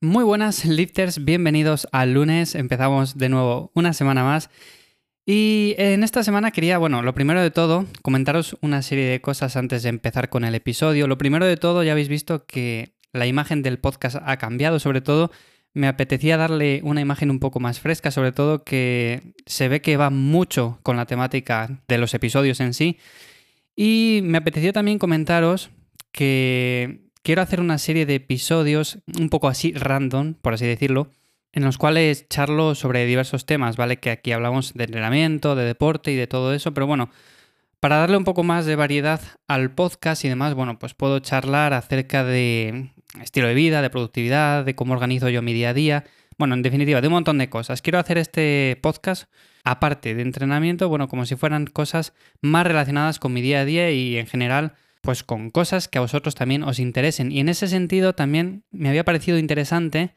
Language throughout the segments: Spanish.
Muy buenas lifters, bienvenidos al lunes, empezamos de nuevo una semana más y en esta semana quería, bueno, lo primero de todo, comentaros una serie de cosas antes de empezar con el episodio. Lo primero de todo, ya habéis visto que la imagen del podcast ha cambiado, sobre todo me apetecía darle una imagen un poco más fresca, sobre todo que se ve que va mucho con la temática de los episodios en sí. Y me apetecía también comentaros que quiero hacer una serie de episodios un poco así random, por así decirlo, en los cuales charlo sobre diversos temas, ¿vale? Que aquí hablamos de entrenamiento, de deporte y de todo eso, pero bueno, para darle un poco más de variedad al podcast y demás, bueno, pues puedo charlar acerca de estilo de vida, de productividad, de cómo organizo yo mi día a día, bueno, en definitiva, de un montón de cosas. Quiero hacer este podcast aparte de entrenamiento, bueno, como si fueran cosas más relacionadas con mi día a día y en general pues con cosas que a vosotros también os interesen. Y en ese sentido también me había parecido interesante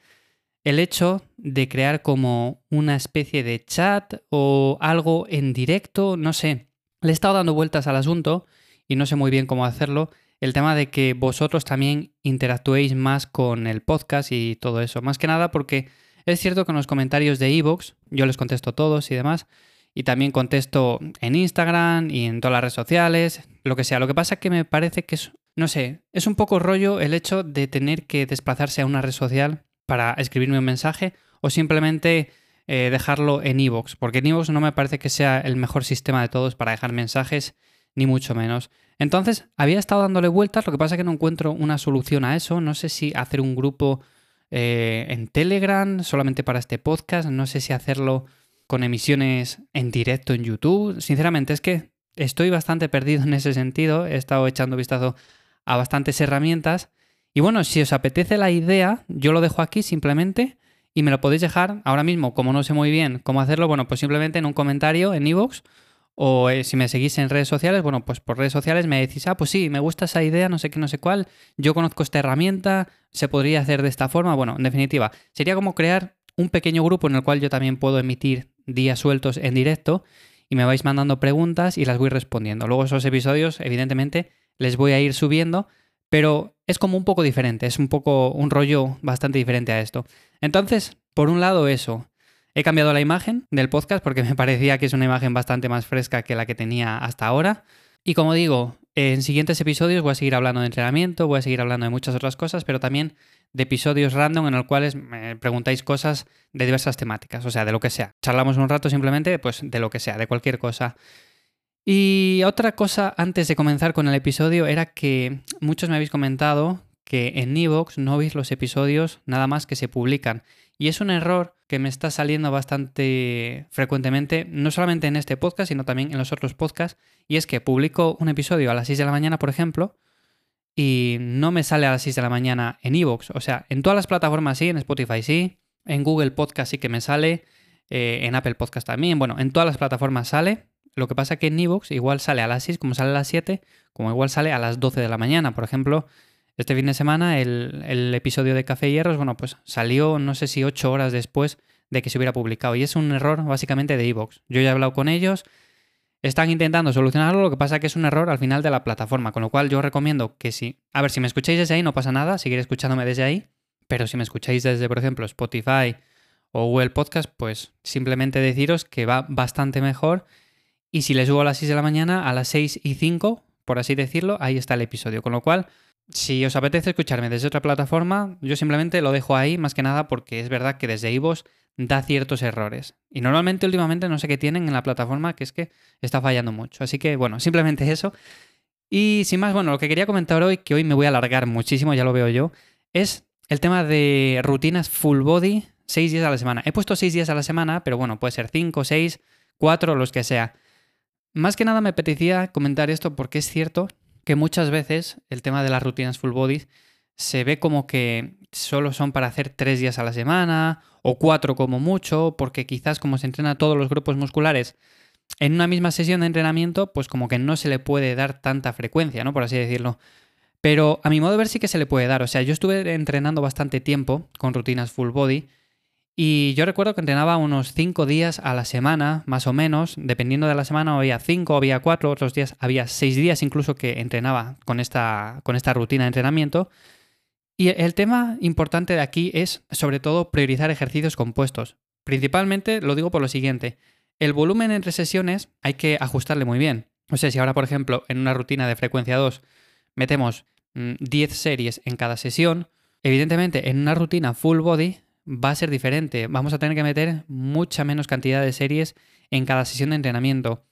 el hecho de crear como una especie de chat o algo en directo, no sé. Le he estado dando vueltas al asunto y no sé muy bien cómo hacerlo. El tema de que vosotros también interactuéis más con el podcast y todo eso. Más que nada porque es cierto que en los comentarios de Evox yo les contesto todos y demás, y también contesto en Instagram y en todas las redes sociales, lo que sea. Lo que pasa es que me parece que es, no sé, es un poco rollo el hecho de tener que desplazarse a una red social para escribirme un mensaje o simplemente eh, dejarlo en iVoox, porque en iVoox no me parece que sea el mejor sistema de todos para dejar mensajes, ni mucho menos. Entonces, había estado dándole vueltas, lo que pasa es que no encuentro una solución a eso, no sé si hacer un grupo eh, en Telegram solamente para este podcast, no sé si hacerlo con emisiones en directo en YouTube. Sinceramente, es que estoy bastante perdido en ese sentido. He estado echando vistazo a bastantes herramientas. Y bueno, si os apetece la idea, yo lo dejo aquí simplemente y me lo podéis dejar ahora mismo. Como no sé muy bien cómo hacerlo, bueno, pues simplemente en un comentario en iVoox o eh, si me seguís en redes sociales, bueno, pues por redes sociales me decís, ah, pues sí, me gusta esa idea, no sé qué, no sé cuál, yo conozco esta herramienta, se podría hacer de esta forma. Bueno, en definitiva, sería como crear un pequeño grupo en el cual yo también puedo emitir días sueltos en directo y me vais mandando preguntas y las voy respondiendo. Luego esos episodios, evidentemente, les voy a ir subiendo, pero es como un poco diferente, es un poco un rollo bastante diferente a esto. Entonces, por un lado eso, he cambiado la imagen del podcast porque me parecía que es una imagen bastante más fresca que la que tenía hasta ahora. Y como digo, en siguientes episodios voy a seguir hablando de entrenamiento, voy a seguir hablando de muchas otras cosas, pero también de episodios random en los cuales me preguntáis cosas de diversas temáticas, o sea, de lo que sea. Charlamos un rato simplemente, pues, de lo que sea, de cualquier cosa. Y otra cosa antes de comenzar con el episodio era que muchos me habéis comentado que en Evox no veis los episodios nada más que se publican. Y es un error que me está saliendo bastante frecuentemente, no solamente en este podcast, sino también en los otros podcasts. Y es que publico un episodio a las 6 de la mañana, por ejemplo, y no me sale a las 6 de la mañana en Evox. O sea, en todas las plataformas sí, en Spotify sí, en Google Podcast sí que me sale, eh, en Apple Podcast también. Bueno, en todas las plataformas sale. Lo que pasa que en Evox igual sale a las 6, como sale a las 7, como igual sale a las 12 de la mañana. Por ejemplo, este fin de semana el, episodio de Café Hierros, bueno, pues salió no sé si 8 horas después de que se hubiera publicado. Y es un error básicamente de Evox. Yo ya he hablado con ellos, están intentando solucionarlo, lo que pasa es que es un error al final de la plataforma, con lo cual yo recomiendo que si, a ver, si me escucháis desde ahí no pasa nada, seguir escuchándome desde ahí, pero si me escucháis desde, por ejemplo, Spotify o Google Podcast, pues simplemente deciros que va bastante mejor y si les subo a las 6 de la mañana, a las 6 y 5, por así decirlo, ahí está el episodio, con lo cual si os apetece escucharme desde otra plataforma, yo simplemente lo dejo ahí, más que nada porque es verdad que desde iVoox da ciertos errores. Y normalmente últimamente no sé qué tienen en la plataforma, que es que está fallando mucho. Así que bueno, simplemente eso. Y sin más, bueno, lo que quería comentar hoy, que hoy me voy a alargar muchísimo, ya lo veo yo, es el tema de rutinas full body, seis días a la semana. He puesto seis días a la semana, pero bueno, puede ser cinco, seis, cuatro, los que sea. Más que nada me apetecía comentar esto porque es cierto que muchas veces el tema de las rutinas full body se ve como que solo son para hacer tres días a la semana o cuatro como mucho, porque quizás como se entrena todos los grupos musculares en una misma sesión de entrenamiento, pues como que no se le puede dar tanta frecuencia, ¿no? Por así decirlo. Pero a mi modo de ver sí que se le puede dar. O sea, yo estuve entrenando bastante tiempo con rutinas full body y yo recuerdo que entrenaba unos 5 días a la semana, más o menos. Dependiendo de la semana, había 5, había 4, otros días había 6 días incluso que entrenaba con esta, con esta rutina de entrenamiento. Y el tema importante de aquí es, sobre todo, priorizar ejercicios compuestos. Principalmente lo digo por lo siguiente. El volumen entre sesiones hay que ajustarle muy bien. O sea, si ahora, por ejemplo, en una rutina de frecuencia 2 metemos 10 mm, series en cada sesión, evidentemente en una rutina full body va a ser diferente. Vamos a tener que meter mucha menos cantidad de series en cada sesión de entrenamiento.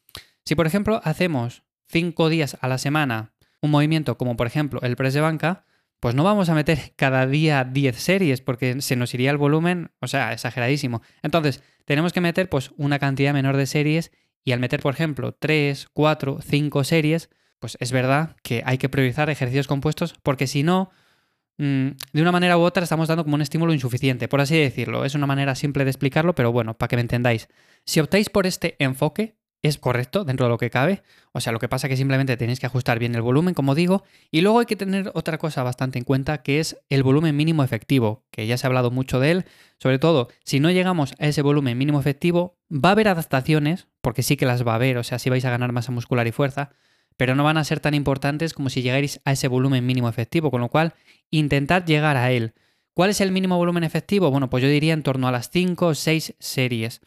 Si, por ejemplo, hacemos 5 días a la semana un movimiento como, por ejemplo, el press de banca, pues no vamos a meter cada día 10 series porque se nos iría el volumen, o sea, exageradísimo. Entonces, tenemos que meter pues una cantidad menor de series y al meter, por ejemplo, 3, 4, 5 series, pues es verdad que hay que priorizar ejercicios compuestos porque si no, de una manera u otra estamos dando como un estímulo insuficiente, por así decirlo. Es una manera simple de explicarlo, pero bueno, para que me entendáis. Si optáis por este enfoque, es correcto dentro de lo que cabe. O sea, lo que pasa es que simplemente tenéis que ajustar bien el volumen, como digo. Y luego hay que tener otra cosa bastante en cuenta, que es el volumen mínimo efectivo, que ya se ha hablado mucho de él. Sobre todo, si no llegamos a ese volumen mínimo efectivo, va a haber adaptaciones, porque sí que las va a haber, o sea, sí vais a ganar masa muscular y fuerza, pero no van a ser tan importantes como si llegáis a ese volumen mínimo efectivo, con lo cual intentad llegar a él. ¿Cuál es el mínimo volumen efectivo? Bueno, pues yo diría en torno a las 5 o 6 series.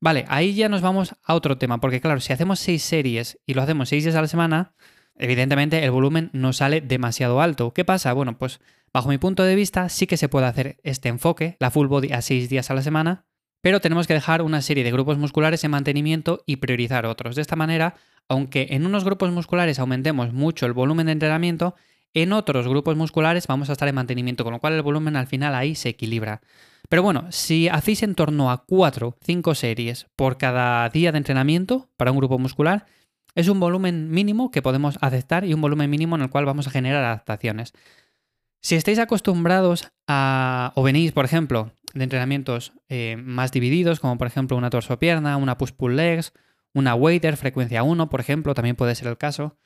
Vale, ahí ya nos vamos a otro tema, porque claro, si hacemos seis series y lo hacemos seis días a la semana, evidentemente el volumen no sale demasiado alto. ¿Qué pasa? Bueno, pues bajo mi punto de vista sí que se puede hacer este enfoque, la full body a seis días a la semana, pero tenemos que dejar una serie de grupos musculares en mantenimiento y priorizar otros. De esta manera, aunque en unos grupos musculares aumentemos mucho el volumen de entrenamiento, en otros grupos musculares vamos a estar en mantenimiento, con lo cual el volumen al final ahí se equilibra. Pero bueno, si hacéis en torno a 4, 5 series por cada día de entrenamiento para un grupo muscular, es un volumen mínimo que podemos aceptar y un volumen mínimo en el cual vamos a generar adaptaciones. Si estáis acostumbrados a, o venís, por ejemplo, de entrenamientos eh, más divididos, como por ejemplo una torso-pierna, una push-pull legs, una waiter, frecuencia 1, por ejemplo, también puede ser el caso.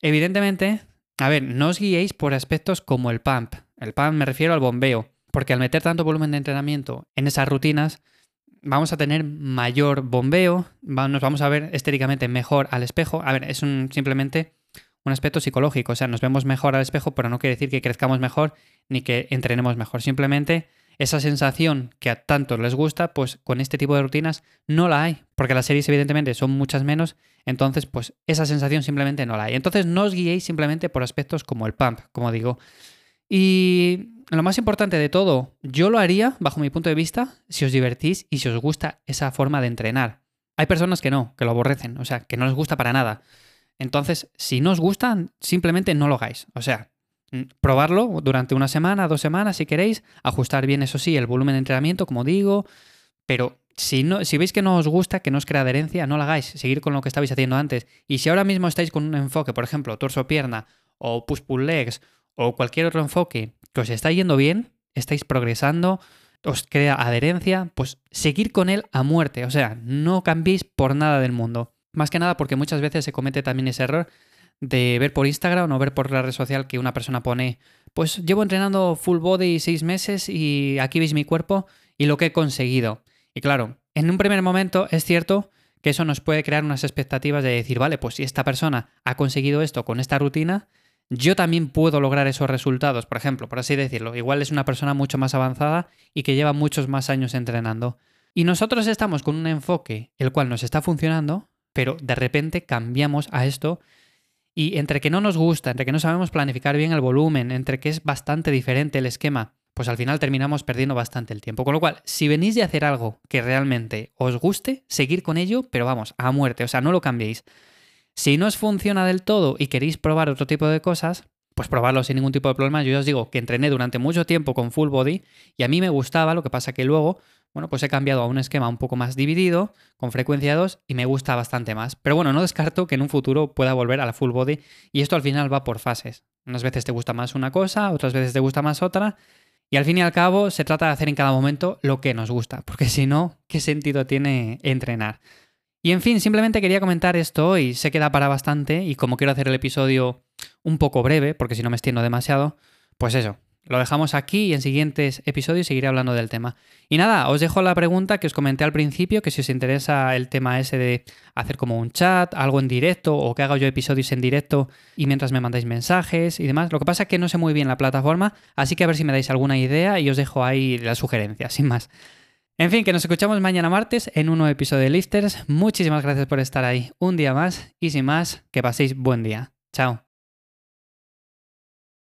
Evidentemente, a ver, no os guiéis por aspectos como el pump. El pump me refiero al bombeo. Porque al meter tanto volumen de entrenamiento en esas rutinas, vamos a tener mayor bombeo, nos vamos a ver estéticamente mejor al espejo. A ver, es simplemente un aspecto psicológico, o sea, nos vemos mejor al espejo, pero no quiere decir que crezcamos mejor ni que entrenemos mejor. Simplemente esa sensación que a tantos les gusta, pues con este tipo de rutinas no la hay, porque las series evidentemente son muchas menos, entonces pues esa sensación simplemente no la hay. Entonces no os guiéis simplemente por aspectos como el pump, como digo. Y lo más importante de todo, yo lo haría, bajo mi punto de vista, si os divertís y si os gusta esa forma de entrenar. Hay personas que no, que lo aborrecen, o sea, que no les gusta para nada. Entonces, si no os gusta, simplemente no lo hagáis. O sea, probarlo durante una semana, dos semanas, si queréis, ajustar bien, eso sí, el volumen de entrenamiento, como digo, pero si, no, si veis que no os gusta, que no os crea adherencia, no lo hagáis, seguir con lo que estabais haciendo antes. Y si ahora mismo estáis con un enfoque, por ejemplo, torso-pierna o push-pull legs o cualquier otro enfoque que os está yendo bien, estáis progresando, os crea adherencia, pues seguir con él a muerte. O sea, no cambiéis por nada del mundo. Más que nada porque muchas veces se comete también ese error de ver por Instagram o ver por la red social que una persona pone, pues llevo entrenando full body seis meses y aquí veis mi cuerpo y lo que he conseguido. Y claro, en un primer momento es cierto que eso nos puede crear unas expectativas de decir, vale, pues si esta persona ha conseguido esto con esta rutina, yo también puedo lograr esos resultados, por ejemplo, por así decirlo. Igual es una persona mucho más avanzada y que lleva muchos más años entrenando. Y nosotros estamos con un enfoque el cual nos está funcionando, pero de repente cambiamos a esto y entre que no nos gusta, entre que no sabemos planificar bien el volumen, entre que es bastante diferente el esquema, pues al final terminamos perdiendo bastante el tiempo. Con lo cual, si venís de hacer algo que realmente os guste, seguir con ello, pero vamos, a muerte, o sea, no lo cambiéis. Si no os funciona del todo y queréis probar otro tipo de cosas, pues probarlo sin ningún tipo de problema. Yo ya os digo que entrené durante mucho tiempo con full body y a mí me gustaba, lo que pasa que luego, bueno, pues he cambiado a un esquema un poco más dividido, con frecuencia 2 y me gusta bastante más. Pero bueno, no descarto que en un futuro pueda volver a la full body y esto al final va por fases. Unas veces te gusta más una cosa, otras veces te gusta más otra. Y al fin y al cabo se trata de hacer en cada momento lo que nos gusta, porque si no, ¿qué sentido tiene entrenar? Y en fin, simplemente quería comentar esto hoy. Se queda para bastante y como quiero hacer el episodio un poco breve, porque si no me extiendo demasiado, pues eso. Lo dejamos aquí y en siguientes episodios seguiré hablando del tema. Y nada, os dejo la pregunta que os comenté al principio, que si os interesa el tema ese de hacer como un chat, algo en directo o que haga yo episodios en directo y mientras me mandáis mensajes y demás. Lo que pasa es que no sé muy bien la plataforma, así que a ver si me dais alguna idea y os dejo ahí las sugerencias, sin más. En fin, que nos escuchamos mañana martes en un nuevo episodio de Listers. Muchísimas gracias por estar ahí un día más y sin más, que paséis buen día. Chao.